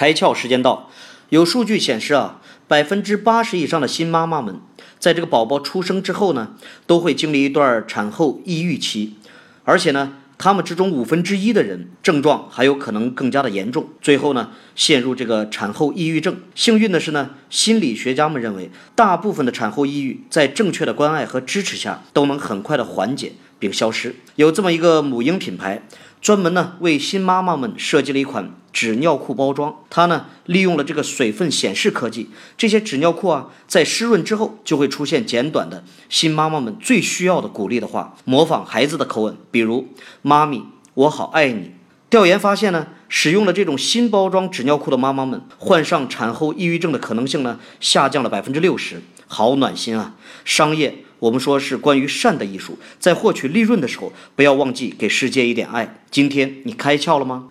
开窍时间到，有数据显示啊，百分之八十以上的新妈妈们，在这个宝宝出生之后呢，都会经历一段产后抑郁期，而且呢。他们之中五分之一的人症状还有可能更加的严重，最后呢陷入这个产后抑郁症。幸运的是呢，心理学家们认为，大部分的产后抑郁在正确的关爱和支持下都能很快的缓解并消失。有这么一个母婴品牌。专门呢为新妈妈们设计了一款纸尿裤包装，它呢利用了这个水分显示科技，这些纸尿裤啊在湿润之后就会出现简短的新妈妈们最需要的鼓励的话，模仿孩子的口吻，比如“妈咪，我好爱你”。调研发现呢，使用了这种新包装纸尿裤的妈妈们，患上产后抑郁症的可能性呢下降了百分之六十，好暖心啊！商业。我们说是关于善的艺术，在获取利润的时候，不要忘记给世界一点爱。今天你开窍了吗？